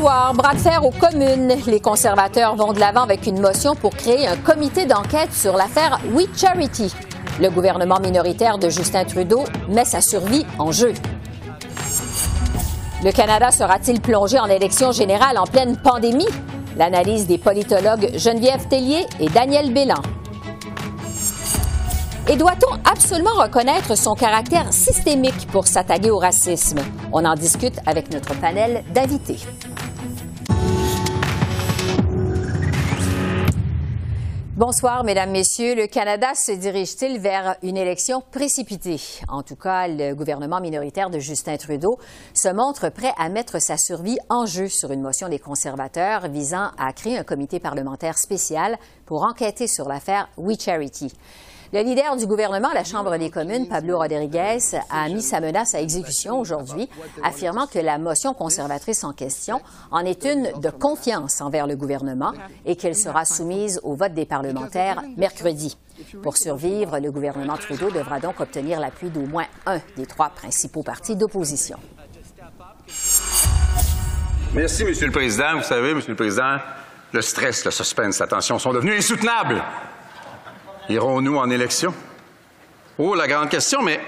Bras de fer aux communes. Les conservateurs vont de l'avant avec une motion pour créer un comité d'enquête sur l'affaire We Charity. Le gouvernement minoritaire de Justin Trudeau met sa survie en jeu. Le Canada sera-t-il plongé en élection générale en pleine pandémie? L'analyse des politologues Geneviève Tellier et Daniel Bélan. Et doit-on absolument reconnaître son caractère systémique pour s'attaquer au racisme? On en discute avec notre panel d'invités. Bonsoir, Mesdames, Messieurs. Le Canada se dirige-t-il vers une élection précipitée? En tout cas, le gouvernement minoritaire de Justin Trudeau se montre prêt à mettre sa survie en jeu sur une motion des conservateurs visant à créer un comité parlementaire spécial pour enquêter sur l'affaire We Charity. Le leader du gouvernement la Chambre des communes, Pablo Rodriguez, a mis sa menace à exécution aujourd'hui, affirmant que la motion conservatrice en question en est une de confiance envers le gouvernement et qu'elle sera soumise au vote des parlementaires mercredi. Pour survivre, le gouvernement Trudeau devra donc obtenir l'appui d'au moins un des trois principaux partis d'opposition. Merci, Monsieur le Président. Vous savez, Monsieur le Président, le stress, le suspense, la tension sont devenus insoutenables. Irons-nous en élection? Oh, la grande question, mais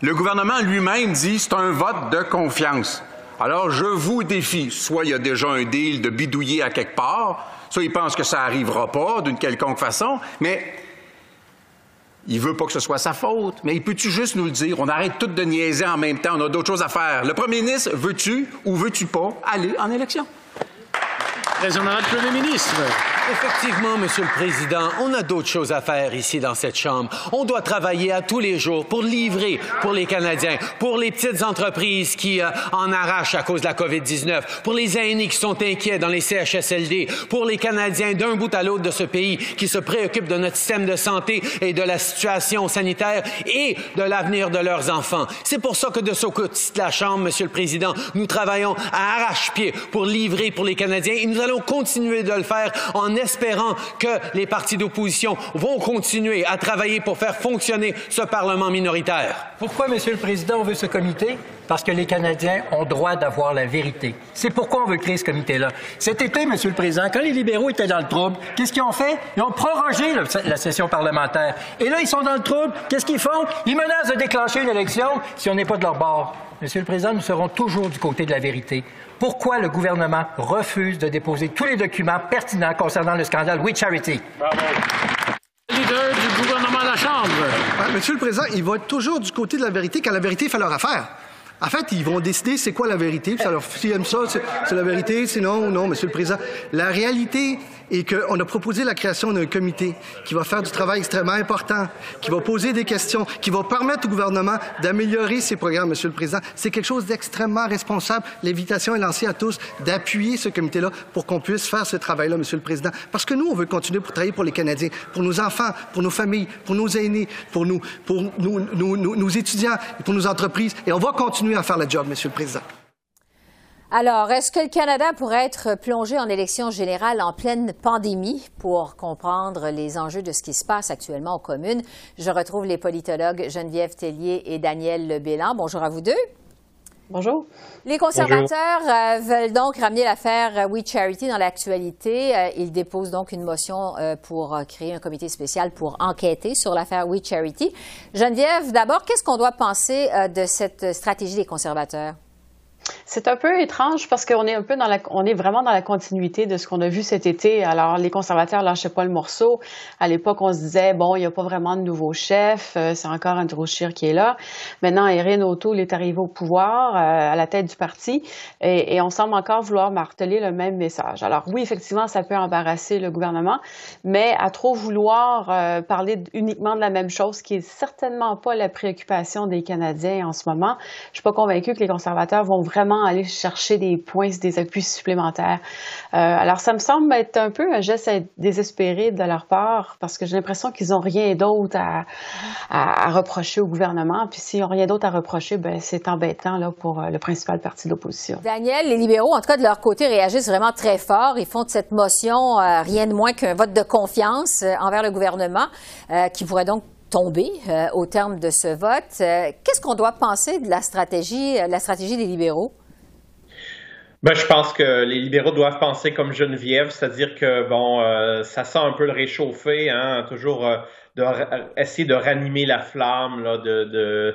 le gouvernement lui-même dit c'est un vote de confiance. Alors, je vous défie, soit il y a déjà un deal de bidouiller à quelque part, soit il pense que ça n'arrivera pas d'une quelconque façon, mais il veut pas que ce soit sa faute. Mais il peut-tu juste nous le dire? On arrête tout de niaiser en même temps, on a d'autres choses à faire. Le premier ministre, veux-tu ou veux-tu pas aller en élection? Président Premier ministre. Effectivement, Monsieur le Président, on a d'autres choses à faire ici dans cette Chambre. On doit travailler à tous les jours pour livrer pour les Canadiens, pour les petites entreprises qui euh, en arrachent à cause de la COVID-19, pour les aînés qui sont inquiets dans les CHSLD, pour les Canadiens d'un bout à l'autre de ce pays qui se préoccupent de notre système de santé et de la situation sanitaire et de l'avenir de leurs enfants. C'est pour ça que de ce côté de la Chambre, Monsieur le Président, nous travaillons à arrache-pied pour livrer pour les Canadiens et nous allons continuer de le faire en en espérant que les partis d'opposition vont continuer à travailler pour faire fonctionner ce Parlement minoritaire. Pourquoi, Monsieur le Président, on veut ce comité? Parce que les Canadiens ont droit d'avoir la vérité. C'est pourquoi on veut créer ce comité-là. Cet été, Monsieur le Président, quand les libéraux étaient dans le trouble, qu'est-ce qu'ils ont fait? Ils ont prorogé la session parlementaire. Et là, ils sont dans le trouble. Qu'est-ce qu'ils font? Ils menacent de déclencher une élection si on n'est pas de leur bord. Monsieur le Président, nous serons toujours du côté de la vérité pourquoi le gouvernement refuse de déposer tous les documents pertinents concernant le scandale We Charity? Bravo. Leader du gouvernement à la Chambre. Monsieur le Président, ils vont être toujours du côté de la vérité quand la vérité fait leur affaire. En fait, ils vont décider c'est quoi la vérité. S'ils aiment ça, c'est la vérité. Sinon, non, Monsieur le Président. La réalité est qu'on a proposé la création d'un comité qui va faire du travail extrêmement important, qui va poser des questions, qui va permettre au gouvernement d'améliorer ses programmes, Monsieur le Président. C'est quelque chose d'extrêmement responsable. L'invitation est lancée à tous d'appuyer ce comité-là pour qu'on puisse faire ce travail-là, Monsieur le Président. Parce que nous, on veut continuer pour travailler pour les Canadiens, pour nos enfants, pour nos familles, pour nos aînés, pour nous, pour nos étudiants, pour nos entreprises. Et on va continuer à faire le job, Monsieur le Président. Alors, est-ce que le Canada pourrait être plongé en élection générale en pleine pandémie pour comprendre les enjeux de ce qui se passe actuellement aux communes? Je retrouve les politologues Geneviève Tellier et Daniel Lebélan. Bonjour à vous deux. Bonjour. Les conservateurs euh, veulent donc ramener l'affaire We Charity dans l'actualité. Euh, ils déposent donc une motion euh, pour créer un comité spécial pour enquêter sur l'affaire We Charity. Geneviève, d'abord, qu'est-ce qu'on doit penser de cette stratégie des conservateurs? C'est un peu étrange parce qu'on est un peu dans la, on est vraiment dans la continuité de ce qu'on a vu cet été. Alors, les conservateurs lâchaient pas le morceau. À l'époque, on se disait, bon, il n'y a pas vraiment de nouveau chef, euh, c'est encore Andrew Scheer qui est là. Maintenant, Erin O'Toole est arrivé au pouvoir, euh, à la tête du parti, et, on semble encore vouloir marteler le même message. Alors, oui, effectivement, ça peut embarrasser le gouvernement, mais à trop vouloir euh, parler uniquement de la même chose, qui est certainement pas la préoccupation des Canadiens en ce moment, je suis pas convaincue que les conservateurs vont vraiment vraiment aller chercher des points, des appuis supplémentaires. Euh, alors, ça me semble être un peu un geste désespéré de leur part parce que j'ai l'impression qu'ils n'ont rien d'autre à, à, reprocher au gouvernement. Puis s'ils n'ont rien d'autre à reprocher, ben c'est embêtant là, pour euh, le principal parti d'opposition. Daniel, les libéraux, en tout cas de leur côté, réagissent vraiment très fort. Ils font de cette motion euh, rien de moins qu'un vote de confiance envers le gouvernement qui pourrait donc tomber euh, au terme de ce vote. Euh, qu'est-ce qu'on doit penser de la stratégie, euh, la stratégie des libéraux? Ben, je pense que les libéraux doivent penser comme Geneviève, c'est-à-dire que bon, ça sent un peu le réchauffer, hein, toujours de essayer de ranimer la flamme de,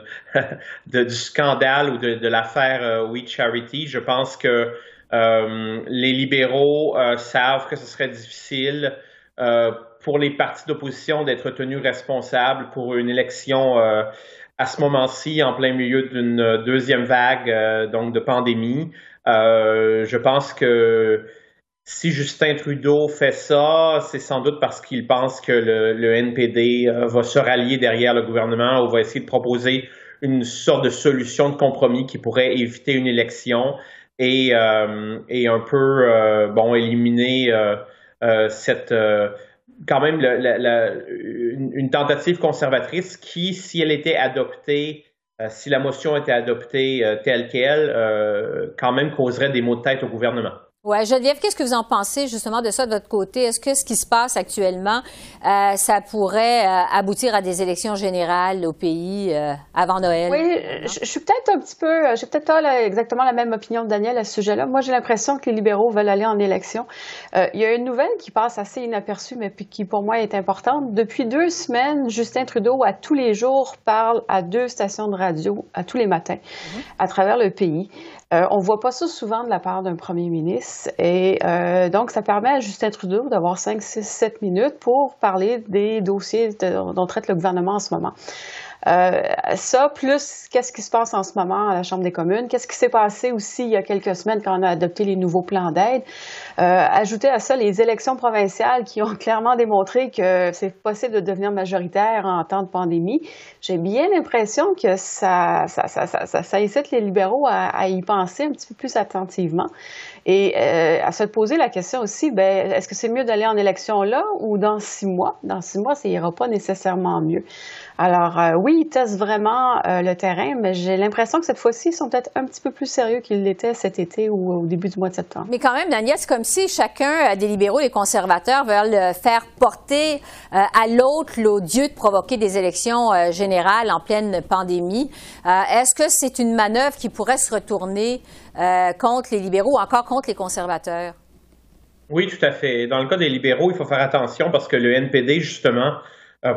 du scandale ou de, l'affaire We Charity. Je pense que les libéraux savent que ce serait difficile pour les partis d'opposition d'être tenus responsables pour une élection euh, à ce moment-ci, en plein milieu d'une deuxième vague euh, donc de pandémie. Euh, je pense que si Justin Trudeau fait ça, c'est sans doute parce qu'il pense que le, NPD va se rallier derrière le gouvernement ou va essayer de proposer une sorte de solution de compromis qui pourrait éviter une élection et, et un peu bon éliminer cette quand même une, tentative conservatrice qui, si elle était adoptée, euh, si la motion était adoptée euh, telle qu'elle, euh, quand même causerait des maux de tête au gouvernement. Oui, Geneviève, qu'est-ce que vous en pensez justement de ça de votre côté? Est-ce que ce qui se passe actuellement, euh, ça pourrait euh, aboutir à des élections générales au pays euh, avant Noël? Oui, je, suis peut-être un petit peu, j'ai peut-être pas exactement la même opinion de Daniel à ce sujet-là. Moi, j'ai l'impression que les libéraux veulent aller en élection. il y a une nouvelle qui passe assez inaperçue, mais qui pour moi est importante. Depuis deux semaines, Justin Trudeau, à tous les jours, parle à deux stations de radio, à tous les matins, mm-hmm. à travers le pays. Euh, on voit pas ça souvent de la part d'un premier ministre. Et euh, donc, ça permet à Justin Trudeau d'avoir 5, 6, 7 minutes pour parler des dossiers dont traite le gouvernement en ce moment. Euh, ça, plus qu'est-ce qui se passe en ce moment à la Chambre des communes, qu'est-ce qui s'est passé aussi il y a quelques semaines quand on a adopté les nouveaux plans d'aide? Euh, ajouter à ça les élections provinciales qui ont clairement démontré que c'est possible de devenir majoritaire en temps de pandémie. J'ai bien l'impression que ça, ça, ça, ça, ça incite les libéraux à, à, y penser un petit peu plus attentivement et euh, à se poser la question aussi, ben, est-ce que c'est mieux d'aller en élection là ou dans six mois? Dans six mois, ça ira pas nécessairement mieux. Alors euh, oui, ils testent vraiment euh, le terrain, mais j'ai l'impression que cette fois-ci, ils sont peut-être un petit peu plus sérieux qu'ils l'étaient cet été ou au début du mois de septembre. Mais quand même, Daniel, c'est comme si chacun des libéraux et conservateurs veulent faire porter à l'autre l'odieux de provoquer des élections générales en pleine pandémie. Est-ce que c'est une manœuvre qui pourrait se retourner contre les libéraux ou encore contre les conservateurs? Oui, tout à fait. Dans le cas des libéraux, il faut faire attention parce que le NPD, justement, euh,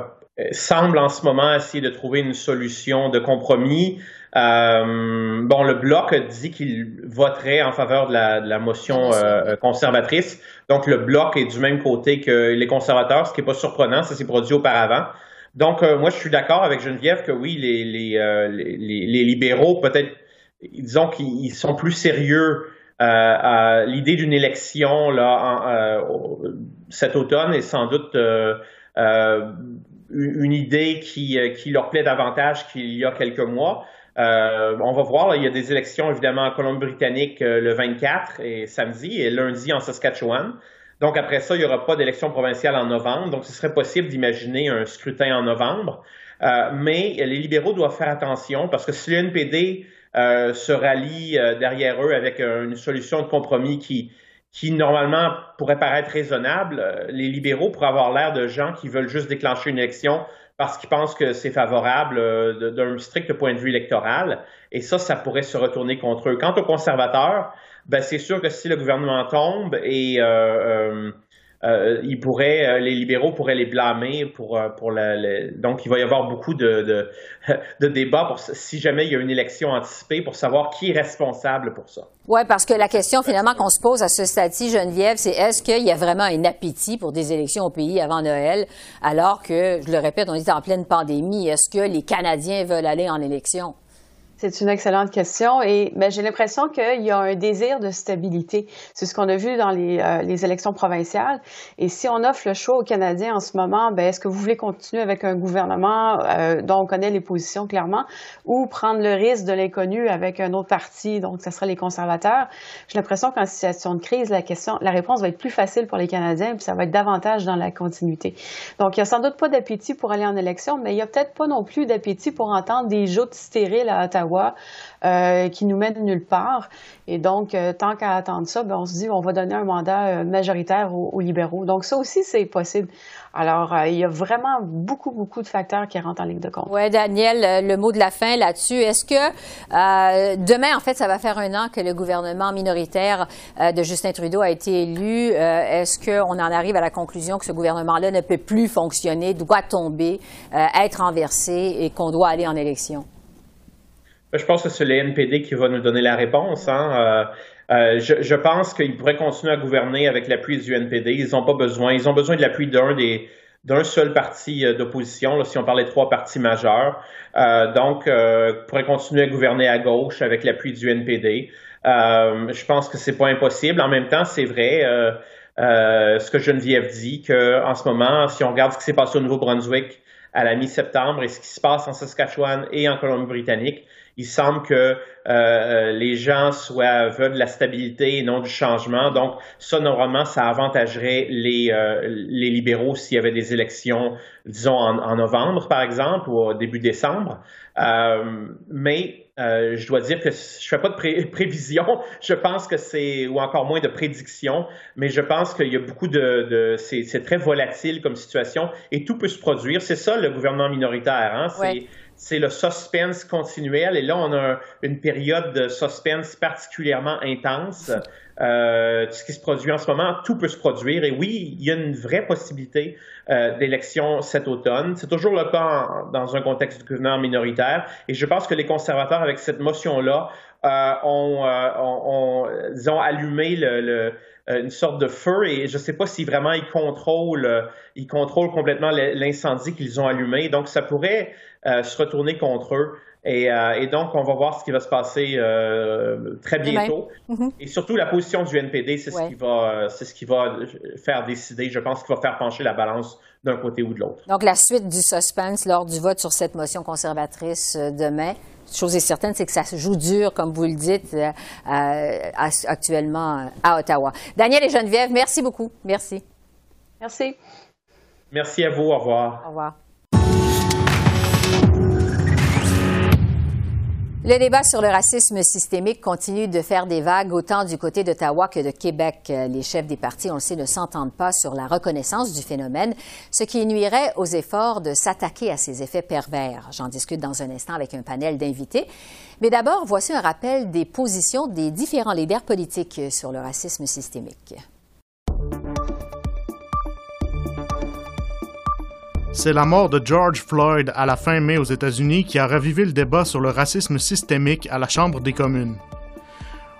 semble en ce moment essayer de trouver une solution de compromis. Euh, bon, le bloc dit qu'il voterait en faveur de la, motion euh, conservatrice. Donc, le bloc est du même côté que les conservateurs, ce qui n'est pas surprenant, ça s'est produit auparavant. Donc, moi, je suis d'accord avec Geneviève que oui, les, les, libéraux, peut-être, disons qu'ils sont plus sérieux à l'idée d'une élection là, cet automne et sans doute une idée qui, euh, qui leur plaît davantage qu'il y a quelques mois. Euh, on va voir, il y a des élections évidemment en Colombie-Britannique euh, le 24 et samedi et lundi en Saskatchewan. Donc après ça, il n'y aura pas d'élection provinciale en novembre. Donc ce serait possible d'imaginer un scrutin en novembre. mais les libéraux doivent faire attention parce que si le NPD se rallie derrière eux avec une solution de compromis qui, qui normalement pourrait paraître raisonnable, euh, les libéraux pourraient avoir l'air de gens qui veulent juste déclencher une élection parce qu'ils pensent que c'est favorable euh, d'un strict point de vue électoral. Et ça, ça pourrait se retourner contre eux. Quant aux conservateurs, ben, c'est sûr que si le gouvernement tombe et euh, euh, ils pourraient, euh, les libéraux pourraient les blâmer pour, euh, pour la, donc il va y avoir beaucoup de, de, de, débats pour si jamais il y a une élection anticipée pour savoir qui est responsable pour ça. Oui, parce que la question finalement qu'on se pose à ce stade-ci, Geneviève, c'est est-ce qu'il y a vraiment un appétit pour des élections au pays avant Noël, alors que, je le répète, on est en pleine pandémie. Est-ce que les Canadiens veulent aller en élection? C'est une excellente question et ben, j'ai l'impression qu'il y a un désir de stabilité. C'est ce qu'on a vu dans les, euh, les, élections provinciales. Et si on offre le choix aux Canadiens en ce moment, ben, est-ce que vous voulez continuer avec un gouvernement euh, dont on connaît les positions clairement ou prendre le risque de l'inconnu avec un autre parti, donc ce sera les conservateurs? J'ai l'impression qu'en situation de crise, la question, la réponse va être plus facile pour les Canadiens puis ça va être davantage dans la continuité. Donc, il n'y a sans doute pas d'appétit pour aller en élection, mais il n'y a peut-être pas non plus d'appétit pour entendre des joutes stériles à Ottawa euh, qui nous mène nulle part. Et donc, euh, tant qu'à attendre ça, ben, on se dit on va donner un mandat euh, majoritaire aux, libéraux. Donc, ça aussi, c'est possible. Alors, il y a vraiment beaucoup, beaucoup de facteurs qui rentrent en ligne de compte. Oui, Daniel, le mot de la fin là-dessus. Est-ce que demain, en fait, ça va faire un an que le gouvernement minoritaire de Justin Trudeau a été élu? Est-ce qu'on en arrive à la conclusion que ce gouvernement-là ne peut plus fonctionner, doit tomber, être renversé et qu'on doit aller en élection? Ben, je pense que c'est le NPD qui va nous donner la réponse. Hein. Euh, euh, je, pense qu'ils pourraient continuer à gouverner avec l'appui du NPD. Ils n'ont pas besoin. Ils ont besoin de l'appui d'un seul parti euh, d'opposition, si on parlait de trois partis majeurs. Donc, euh, pourraient continuer à gouverner à gauche avec l'appui du NPD. Je pense que c'est pas impossible. En même temps, c'est vrai. ce que Geneviève dit, que en ce moment, si on regarde ce qui s'est passé au Nouveau-Brunswick à la mi-septembre et ce qui se passe en Saskatchewan et en Colombie-Britannique, il semble que euh, euh, les gens soient veulent de la stabilité et non du changement. Donc, ça, normalement, ça avantagerait les, euh, les libéraux s'il y avait des élections, disons, en, novembre, par exemple, ou au début décembre. mais je dois dire que je fais pas de prévision. Je pense que c'est, ou encore moins de prédiction, mais je pense qu'il y a beaucoup de, c'est très volatile comme situation et tout peut se produire. C'est ça le gouvernement minoritaire. Hein? C'est le suspense continuel. Et là, on a une période de suspense particulièrement intense. Euh, ce qui se produit en ce moment, tout peut se produire. Et oui, il y a une vraie possibilité euh, d'élection cet automne. C'est toujours le cas dans un contexte de gouvernement minoritaire. Et je pense que les conservateurs, avec cette motion-là, euh, ont, euh, ont, ont, allumé le, le une sorte de feu et je ne sais pas si vraiment ils contrôlent, ils contrôlent complètement l'incendie qu'ils ont allumé. Donc ça pourrait euh, se retourner contre eux. Euh, et, donc, on va voir ce qui va se passer euh, très bientôt. Mhm. Et surtout, la position du NPD, c'est ce qui va, c'est ce qui va faire décider. Je pense qu'il va faire pencher la balance d'un côté ou de l'autre. Donc, la suite du suspense lors du vote sur cette motion conservatrice demain. Chose est certaine, c'est que ça se joue dur, comme vous le dites, actuellement à Ottawa. Daniel et Geneviève, merci beaucoup. Merci. Merci. Merci à vous. Au revoir. Au revoir. Le débat sur le racisme systémique continue de faire des vagues autant du côté d'Ottawa que de Québec. Les chefs des partis, on le sait, ne s'entendent pas sur la reconnaissance du phénomène, ce qui nuirait aux efforts de s'attaquer à ces effets pervers. J'en discute dans un instant avec un panel d'invités. Mais d'abord, voici un rappel des positions des différents leaders politiques sur le racisme systémique. C'est la mort de George Floyd à la fin mai aux États-Unis qui a ravivé le débat sur le racisme systémique à la Chambre des communes.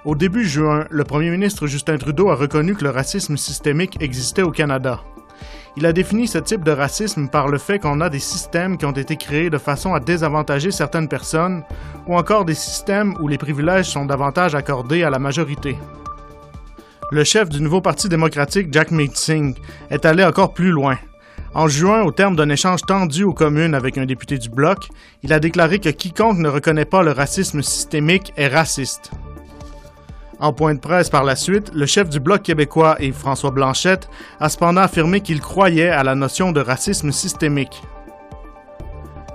Au début juin, le premier ministre Justin Trudeau a reconnu que le racisme systémique existait au Canada. Il a défini ce type de racisme par le fait qu'on a des systèmes qui ont été créés de façon à désavantager certaines personnes, ou encore des systèmes où les privilèges sont davantage accordés à la majorité. Le chef du nouveau Parti démocratique, Jack Meeting, est allé encore plus loin. En juin, au terme d'un échange tendu aux communes avec un député du Bloc, il a déclaré que quiconque ne reconnaît pas le racisme systémique est raciste. En point de presse par la suite, le chef du Bloc québécois, Yves François Blanchette, a cependant affirmé qu'il croyait à la notion de racisme systémique.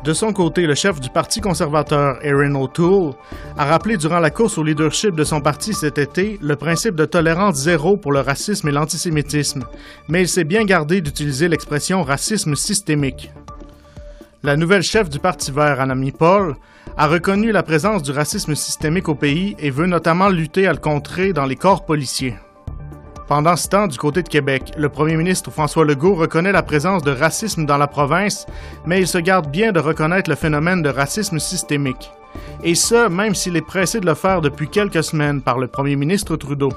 De son côté, le chef du Parti conservateur, Erin O'Toole, a rappelé durant la course au leadership de son parti cet été le principe de tolérance zéro pour le racisme et l'antisémitisme, mais il s'est bien gardé d'utiliser l'expression racisme systémique. La nouvelle chef du Parti vert, Anami Paul, a reconnu la présence du racisme systémique au pays et veut notamment lutter à le contrer dans les corps policiers. Pendant ce temps, du côté de Québec, le premier ministre François Legault reconnaît la présence de racisme dans la province, mais il se garde bien de reconnaître le phénomène de racisme systémique. Et ce, même s'il est pressé de le faire depuis quelques semaines par le premier ministre Trudeau.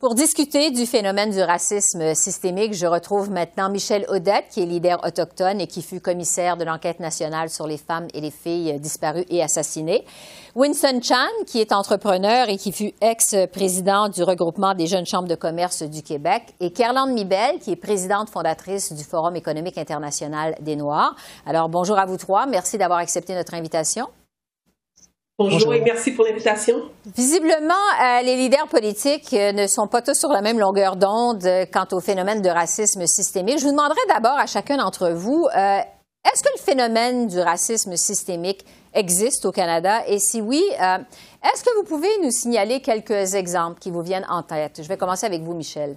Pour discuter du phénomène du racisme systémique, je retrouve maintenant Michel Odette, qui est leader autochtone et qui fut commissaire de l'enquête nationale sur les femmes et les filles disparues et assassinées. Winston Chan, qui est entrepreneur et qui fut ex-président du regroupement des jeunes chambres de commerce du Québec. Et Kerlande Mibel, qui est présidente fondatrice du Forum économique international des Noirs. Alors, bonjour à vous trois. Merci d'avoir accepté notre invitation. Bonjour, et merci pour l'invitation. Visiblement, euh, les leaders politiques euh, ne sont pas tous sur la même longueur d'onde euh, quant au phénomène de racisme systémique. Je vous demanderai d'abord à chacun d'entre vous, est-ce que le phénomène du racisme systémique existe au Canada? Et si oui, est-ce que vous pouvez nous signaler quelques exemples qui vous viennent en tête? Je vais commencer avec vous, Michel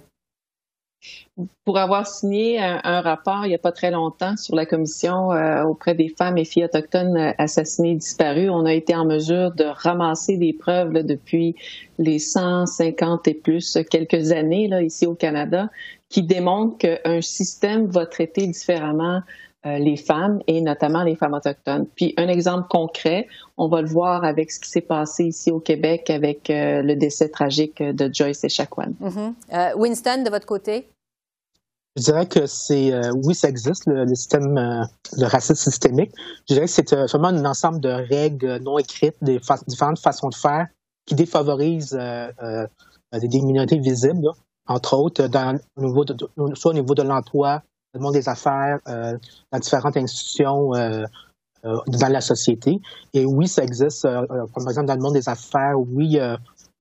pour avoir signé un, rapport il n'y a pas très longtemps sur la commission euh, auprès des femmes et filles autochtones euh, assassinées et disparues, on a été en mesure de ramasser des preuves depuis les 150 et plus quelques années ici au Canada qui démontrent qu'un système va traiter différemment euh, les femmes et notamment les femmes autochtones. Puis un exemple concret, on va le voir avec ce qui s'est passé ici au Québec avec le décès tragique de Joyce et Mm Winston, de votre côté? Je dirais que c'est euh, oui, ça existe le, système euh, de racisme systémique. Je dirais que c'est euh, vraiment un ensemble de règles non écrites, des différentes façons de faire qui défavorisent des minorités visibles, entre autres dans, au niveau de, soit au niveau de l'emploi, le monde des affaires, dans différentes institutions dans la société. Et oui, ça existe, par exemple dans le monde des affaires, oui,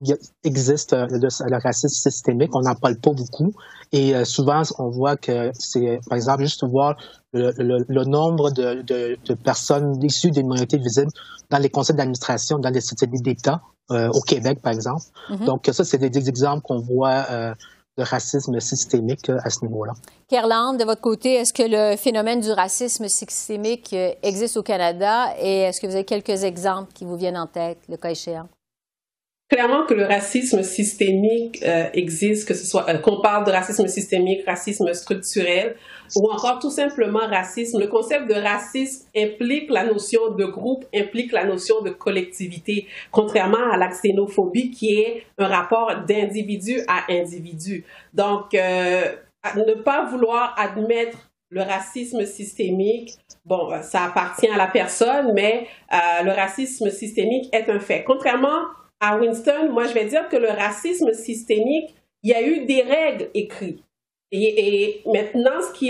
il existe euh, le, racisme systémique, on n'en parle pas beaucoup. Et euh, souvent, on voit que c'est, par exemple, juste voir le, nombre de, personnes issues des minorités visibles dans les conseils d'administration, dans les sociétés d'État, euh, au Québec, par exemple. Mm-hmm. Donc, ça, c'est des, exemples qu'on voit de racisme systémique à ce niveau-là. Kerland, de votre côté, est-ce que le phénomène du racisme systémique existe au Canada? Et est-ce que vous avez quelques exemples qui vous viennent en tête, le cas échéant? Clairement que le racisme systémique euh, existe, que ce soit euh, qu'on parle de racisme systémique, racisme structurel, ou encore tout simplement racisme. Le concept de racisme implique la notion de groupe, implique la notion de collectivité, contrairement à la xénophobie qui est un rapport d'individu à individu. Donc, euh, ne pas vouloir admettre le racisme systémique, bon, ça appartient à la personne, mais le racisme systémique est un fait. Contrairement à Winston, moi, je vais dire que le racisme systémique, il y a eu des règles écrites. Et, maintenant, ce qui,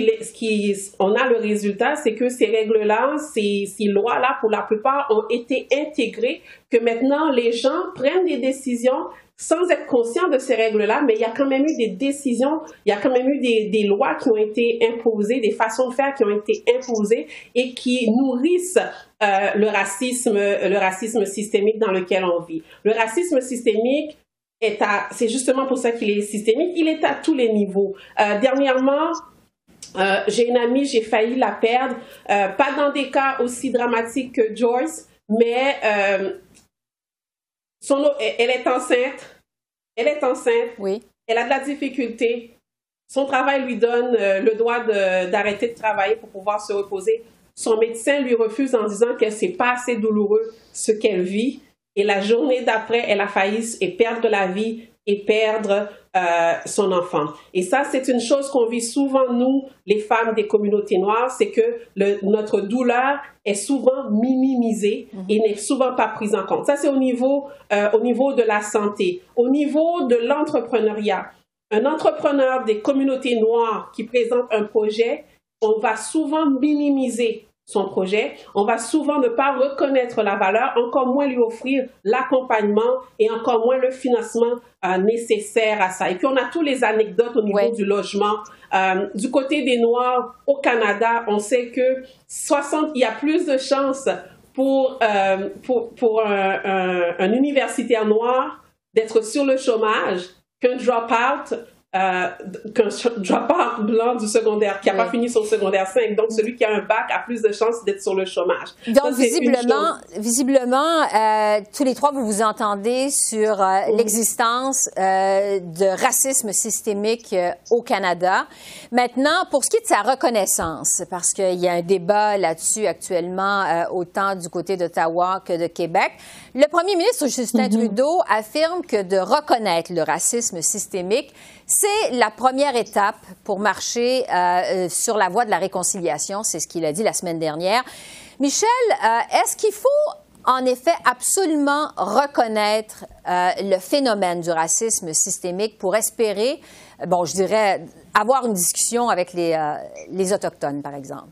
a le résultat, c'est que ces règles-là, ces, lois-là, pour la plupart, ont été intégrées, que maintenant, les gens prennent des décisions sans être conscients de ces règles-là, mais il y a quand même eu des décisions, il y a quand même eu des, des, lois qui ont été imposées, des façons de faire qui ont été imposées et qui nourrissent euh, le racisme, le racisme systémique dans lequel on vit. Le racisme systémique est à, c'est justement pour ça qu'il est systémique, il est à tous les niveaux. Euh, dernièrement, euh, j'ai une amie, j'ai failli la perdre, pas dans des cas aussi dramatiques que Joyce, mais son, elle est enceinte, elle est enceinte. Oui. Elle a de la difficulté. Son travail lui donne euh, le droit d'arrêter de, travailler pour pouvoir se reposer. Son médecin lui refuse en disant que c'est pas assez douloureux ce qu'elle vit. Et la journée d'après, elle a failli et perdre la vie et perdre euh, son enfant. Et ça, c'est une chose qu'on vit souvent, nous, les femmes des communautés noires, c'est que le, notre douleur est souvent minimisée mhm. et n'est souvent pas prise en compte. Ça, c'est au niveau, euh, au niveau de la santé. Au niveau de l'entrepreneuriat, un entrepreneur des communautés noires qui présente un projet, on va souvent minimiser son projet, on va souvent ne pas reconnaître la valeur, encore moins lui offrir l'accompagnement et encore moins le financement euh, nécessaire à ça. Et puis on a tous les anecdotes au niveau du logement. Euh, du côté des Noirs au Canada, on sait que 60, il y a plus de chances pour, euh, pour, pour un, un, un universitaire noir d'être sur le chômage qu'un drop-out euh, qu'un dropout blanc du secondaire qui n'a pas fini son secondaire 5. Donc, celui qui a un bac a plus de chances d'être sur le chômage. Donc, visiblement, visiblement euh, tous les trois, vous vous entendez sur euh, l'existence euh, de racisme systémique euh, au Canada. Maintenant, pour ce qui est de sa reconnaissance, parce qu'il y a un débat là-dessus actuellement, euh, autant du côté d'Ottawa que de Québec, le premier ministre Justin Mhm. Trudeau affirme que de reconnaître le racisme systémique, c'est la première étape pour marcher euh, euh, sur la voie de la réconciliation. C'est ce qu'il a dit la semaine dernière. Michel, euh, est-ce qu'il faut en effet absolument reconnaître euh, le phénomène du racisme systémique pour espérer, bon, je dirais, avoir une discussion avec les, euh, les Autochtones, par exemple?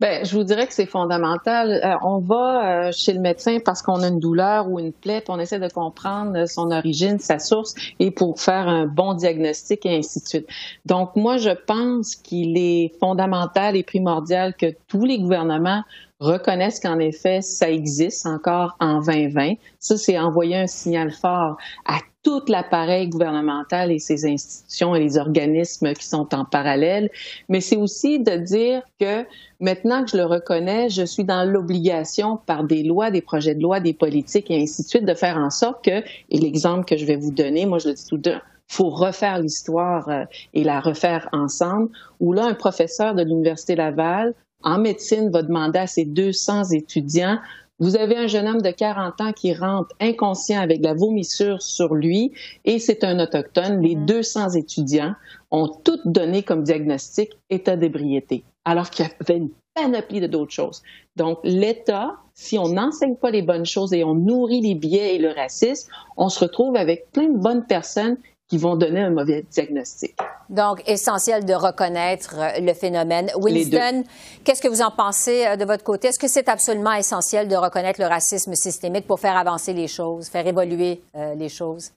Ben, je vous dirais que c'est fondamental. Euh, on va euh, chez le médecin parce qu'on a une douleur ou une plaie, on essaie de comprendre euh, son origine, sa source, et pour faire un bon diagnostic et ainsi de suite. Donc, moi, je pense qu'il est fondamental et primordial que tous les gouvernements reconnaissent qu'en effet, ça existe encore en 2020. Ça, c'est envoyer un signal fort à tout l'appareil gouvernemental et ses institutions et les organismes qui sont en parallèle. Mais c'est aussi de dire que maintenant que je le reconnais, je suis dans l'obligation par des lois, des projets de loi, des politiques et ainsi de suite de faire en sorte que, et l'exemple que je vais vous donner, moi je le dis tout d'un, faut refaire l'histoire euh, et la refaire ensemble, où là, un professeur de l'Université Laval en médecine va demander à ses 200 étudiants vous avez un jeune homme de 40 ans qui rentre inconscient avec la vomissure sur lui et c'est un autochtone. Les 200 étudiants ont toutes donné comme diagnostic état d'ébriété, alors qu'il y avait une panoplie de d'autres choses. Donc, l'État, si on n'enseigne pas les bonnes choses et on nourrit les biais et le racisme, on se retrouve avec plein de bonnes personnes qui vont donner un mauvais diagnostic. Donc, essentiel de reconnaître euh, le phénomène. Winston, qu'est-ce que vous en pensez euh, de votre côté? Est-ce que c'est absolument essentiel de reconnaître le racisme systémique pour faire avancer les choses, faire évoluer euh, les choses?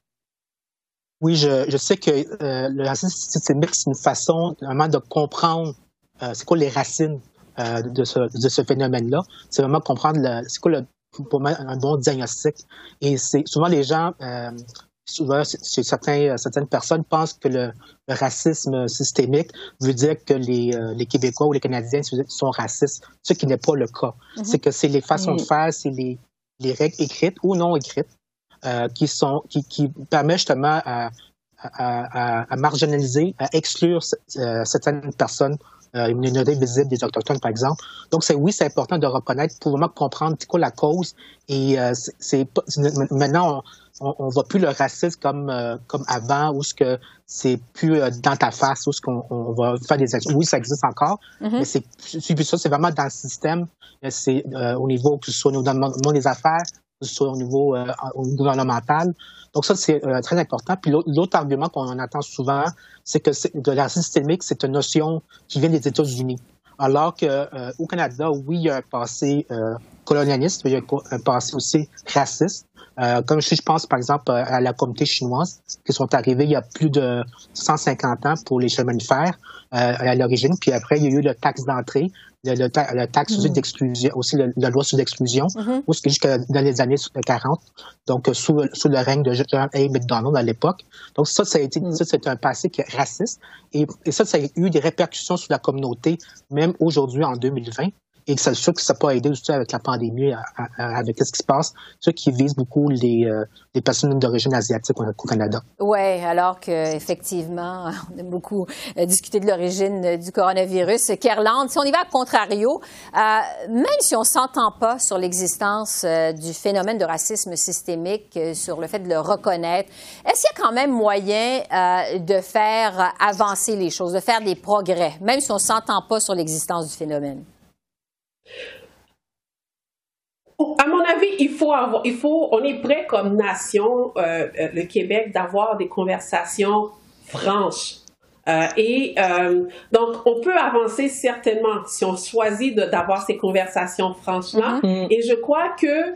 Oui, je, je sais que euh, le racisme systémique, c'est une façon vraiment de comprendre euh, c'est quoi les racines de ce, de ce phénomène-là. C'est vraiment comprendre c'est quoi le, pour moi, un bon diagnostic. Et c'est souvent les gens, souvent certains, certaines personnes pensent que le, le racisme systémique veut dire que les, euh, les Québécois ou les Canadiens sont racistes, ce qui n'est pas le cas. Mhm. C'est que c'est les façons de faire, c'est les, les règles écrites ou non écrites euh, qui sont qui, qui permet justement à, à, à- à marginaliser, à exclure euh, certaines personnes, euh, une minorité visible des autochtones par exemple. Donc c'est oui, c'est important de reconnaître pour vraiment comprendre quoi la cause et euh, c'est- maintenant on, on, voit plus le racisme comme euh, comme avant où ce que c'est plus euh, dans ta face où ce qu'on on va faire des actions. Oui, ça existe encore, Mhm. mais c'est plus ça, c'est vraiment dans le système. Euh, C'est euh, au niveau que ce soit dans le monde des affaires, niveau, euh, au niveau gouvernemental. Donc ça, c'est euh, très important. Puis l'autre argument qu'on entend souvent, c'est que de la systémique, c'est une notion qui vient des États-Unis. Alors que euh, Canada, oui, il y a un passé colonialiste, mais il y a un passé aussi raciste. Comme si je pense par exemple à la communauté chinoise qui sont arrivés il y a plus de 150 ans pour les chemins de fer à l'origine, puis après il y a eu le taxe d'entrée, le, le, le taxe Mhm. d'exclusion, aussi le- la loi sur l'exclusion, où c'est jusqu'à dans les années 40, donc euh, sous, sous le règne de John A. McDonald à l'époque. Donc ça, ça a été, ça c'est un passé qui est raciste, et, et ça, ça a eu des répercussions sur la communauté, même aujourd'hui en 2020. Et c'est sûr que ça n'a pas aidé aussi avec la pandémie, à- à- avec ce qui se passe, ce qui vise beaucoup les, euh, les personnes d'origine asiatique au, Canada. Oui, alors qu'effectivement, on a beaucoup euh, discuté de l'origine euh, du coronavirus. Kerland, si on y va à contrario, même si on ne s'entend pas sur l'existence du phénomène de racisme systémique, sur le fait de le reconnaître, est-ce qu'il y a quand même moyen de faire avancer les choses, de faire des progrès, même si on ne s'entend pas sur l'existence du phénomène? À mon avis, il faut avoir, il faut, on est prêt comme nation, euh, euh, le Québec, d'avoir des conversations franches. Euh, et euh, donc, on peut avancer certainement si on choisit d'avoir ces conversations franches-là. Mhm. Et je crois que,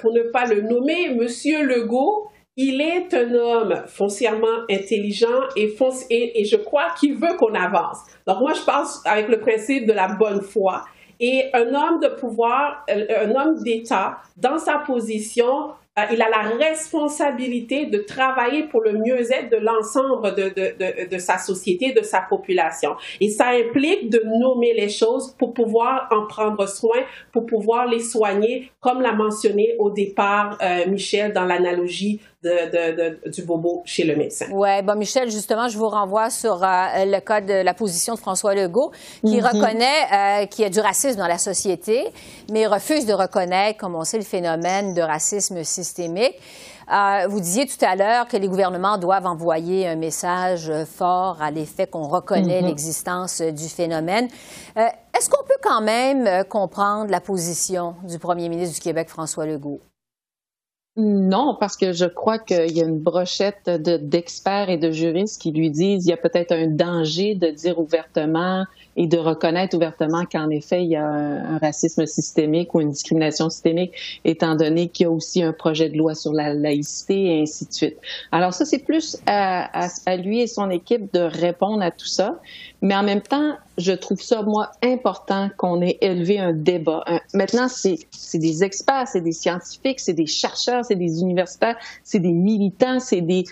pour ne pas le nommer, Monsieur Legault, il est un homme foncièrement intelligent et, fonci- et, et je crois qu'il veut qu'on avance. Donc, moi, je pense avec le principe de la bonne foi. Et un homme de pouvoir, euh, un homme d'État, dans sa position, euh, il a la responsabilité de travailler pour le mieux-être de l'ensemble de, de, de, sa société, de sa population. Et ça implique de nommer les choses pour pouvoir en prendre soin, pour pouvoir les soigner, comme l'a mentionné au départ euh, Michel dans l'analogie de, du bobo chez le médecin. Oui, bon, Michel, justement, je vous renvoie sur euh, le cas de la position de François Legault, qui mm-hmm. reconnaît qu'il y a du racisme dans la société, mais refuse de reconnaître, comme on sait, le phénomène de racisme systémique. Euh, vous disiez tout à l'heure que les gouvernements doivent envoyer un message fort à l'effet qu'on reconnaît mm-hmm. l'existence du phénomène. Euh, est-ce qu'on peut quand même euh, comprendre la position du premier ministre du Québec, François Legault? Non, parce que je crois qu'il y a une brochette d'experts et de juristes qui lui disent qu'il y a peut-être un danger de dire ouvertement et de reconnaître ouvertement qu'en effet, il y a un, racisme systémique ou une discrimination systémique, étant donné qu'il y a aussi un projet de loi sur la laïcité et ainsi de suite. Alors ça, c'est plus à, lui et son équipe de répondre à tout ça. Mais en même temps, je trouve ça, moi, important qu'on ait élevé un débat. maintenant, c'est des experts, c'est des scientifiques, c'est des chercheurs, c'est des universitaires, c'est des militants, c'est des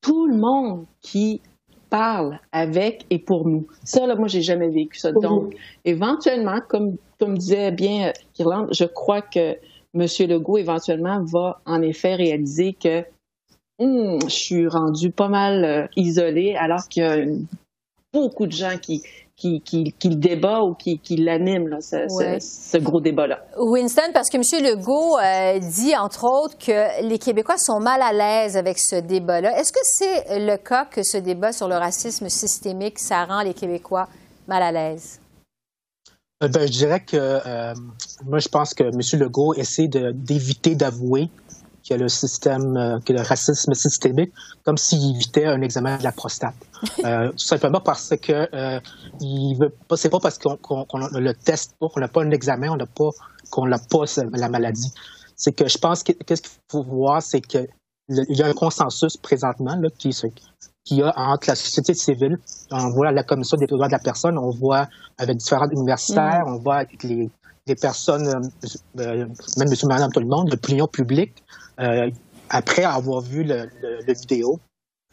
tout le monde qui parle avec et pour nous. Ça, là, moi, j'ai jamais vécu ça. Donc, éventuellement, comme, comme disait bien Irlande, je crois que M. Legault, éventuellement, va en effet réaliser que hum, je suis rendu pas mal euh, isolé alors qu'il y a beaucoup de gens qui, qui, qui, qui le débat ou qui, qui l'anime, ce, ce, gros débat-là. Winston, parce que M. Legault euh, dit, entre autres, que les Québécois sont mal à l'aise avec ce débat-là. Est-ce que c'est le cas que ce débat sur le racisme systémique, ça rend les Québécois mal à l'aise? Euh, ben, je dirais que euh, moi, je pense que M. Legault essaie d'éviter d'avouer que le système, euh, que le racisme systémique, comme s'il évitait un examen de la prostate. Euh, tout simplement parce que euh, il veut pas, c'est pas parce qu'on le teste pas, qu'on n'a pas un examen, on n'a pas, qu'on n'a pas la maladie. C'est que je pense que qu'est-ce qu'il faut voir, c'est que il y a un consensus présentement là, qui, qui a entre la société civile, on voit la commission des droits de la personne, on voit avec différents universitaires, mm. on voit avec les, les personnes, même monsieur, madame, tout le monde, l'opinion publique, après avoir vu le, vidéo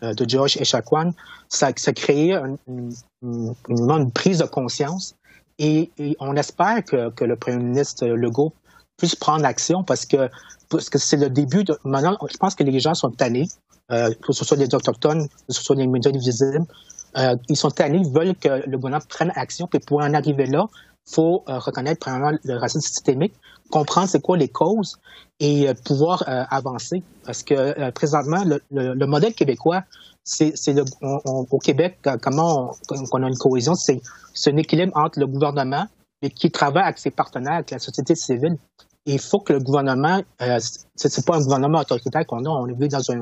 euh, de George Echaquan, ça, ça a créé une, une, prise de conscience et, on espère que, le premier ministre Legault puisse prendre action parce que parce que c'est le début maintenant je pense que les gens sont tannés euh, que ce soit les autochtones que ce soit les médias visibles euh, ils sont tannés ils veulent que le gouvernement prenne action puis pour en arriver là faut euh, reconnaître premièrement le racisme systémique comprendre c'est quoi les causes et euh, pouvoir euh, avancer. Parce que euh, présentement, le, le, modèle québécois, c'est au Québec, comment on, a une cohésion, c'est un équilibre entre le gouvernement et qui travaille avec ses partenaires, avec la société civile. Il faut que le gouvernement, euh, c'est pas un gouvernement autoritaire qu'on a, on est dans un,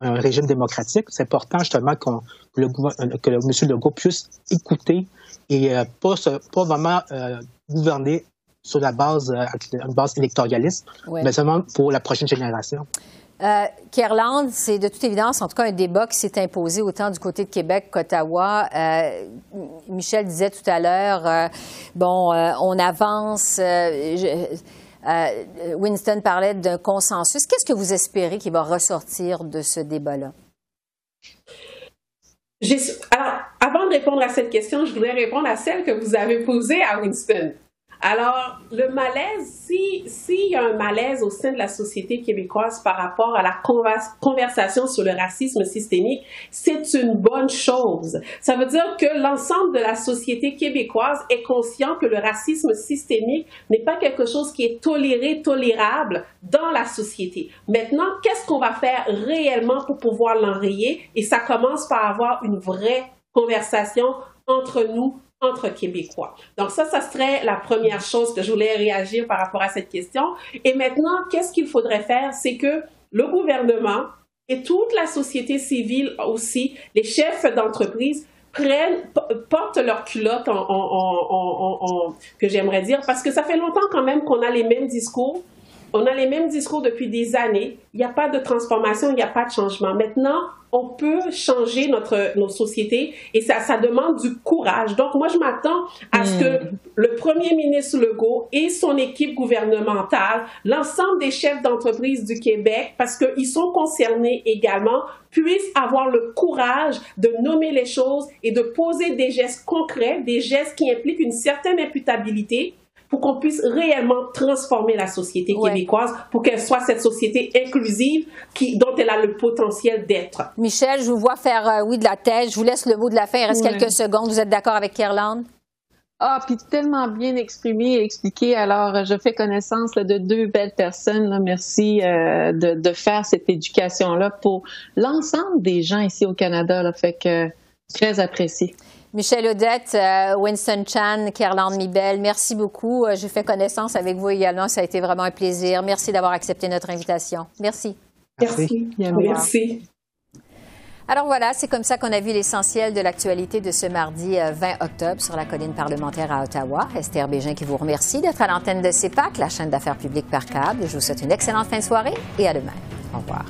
un régime démocratique. C'est important justement que, le, que le, M. Legault puisse écouter et pas, pas vraiment gouverner sur la base, euh, une base électoraliste, mais seulement pour la prochaine génération. Euh, Kerland, c'est de toute évidence, en tout cas, un débat qui s'est imposé autant du côté de Québec qu'Ottawa. Euh, Michel disait tout à l'heure, euh, bon, on avance. Winston parlait d'un consensus. Qu'est-ce que vous espérez qui va ressortir de ce débat-là? Alors, avant de répondre à cette question, je voudrais répondre à celle que vous avez posée à Winston. Alors, le malaise, s'il si y a un malaise au sein de la société québécoise par rapport à la conversation sur le racisme systémique, c'est une bonne chose. Ça veut dire que l'ensemble de la société québécoise est conscient que le racisme systémique n'est pas quelque chose qui est toléré, tolérable dans la société. Maintenant, qu'est-ce qu'on va faire réellement pour pouvoir l'enrayer? Et ça commence par avoir une vraie conversation entre nous entre Québécois. Donc ça, ça serait la première chose que je voulais réagir par rapport à cette question. Et maintenant, qu'est-ce qu'il faudrait faire? C'est que le gouvernement et toute la société civile aussi, les chefs d'entreprise, prennent, portent leur culotte que j'aimerais dire, parce que ça fait longtemps quand même qu'on a les mêmes discours, on a les mêmes discours depuis des années. Il n'y a pas de transformation, il n'y a pas de changement. Maintenant, on peut changer notre, nos sociétés et ça, ça demande du courage. Donc, moi, je m'attends à ce que Hmm. le premier ministre Legault et son équipe gouvernementale, l'ensemble des chefs d'entreprise du Québec, parce qu'ils sont concernés également, puissent avoir le courage de nommer les choses et de poser des gestes concrets, des gestes qui impliquent une certaine imputabilité pour qu'on puisse réellement transformer la société québécoise, pour qu'elle soit cette société inclusive qui, dont elle a le potentiel d'être. Michel, je vous vois faire euh, oui de la tête. Je vous laisse le mot de la fin. Il reste Ouais. quelques secondes. Vous êtes d'accord avec Kerland? Ah, puis tellement bien exprimé et expliqué. Alors, euh, je fais connaissance là, de deux belles personnes. là. Merci euh, de, de faire cette éducation-là pour l'ensemble des gens ici au Canada. Là. Fait que très apprécié. Michel Odette, euh, Winston Chan, Kerland Mibel, merci beaucoup. Euh, J'ai fait connaissance avec vous également. Ça a été vraiment un plaisir. Merci d'avoir accepté notre invitation. Merci. Merci. Merci. Alors voilà, c'est comme ça qu'on a vu l'essentiel de l'actualité de ce mardi euh, 20 octobre sur la colline parlementaire à Ottawa. Esther Bégin qui vous remercie d'être à l'antenne de CEPAC, la chaîne d'affaires publiques par câble. Je vous souhaite une excellente fin de soirée et à demain. Au revoir.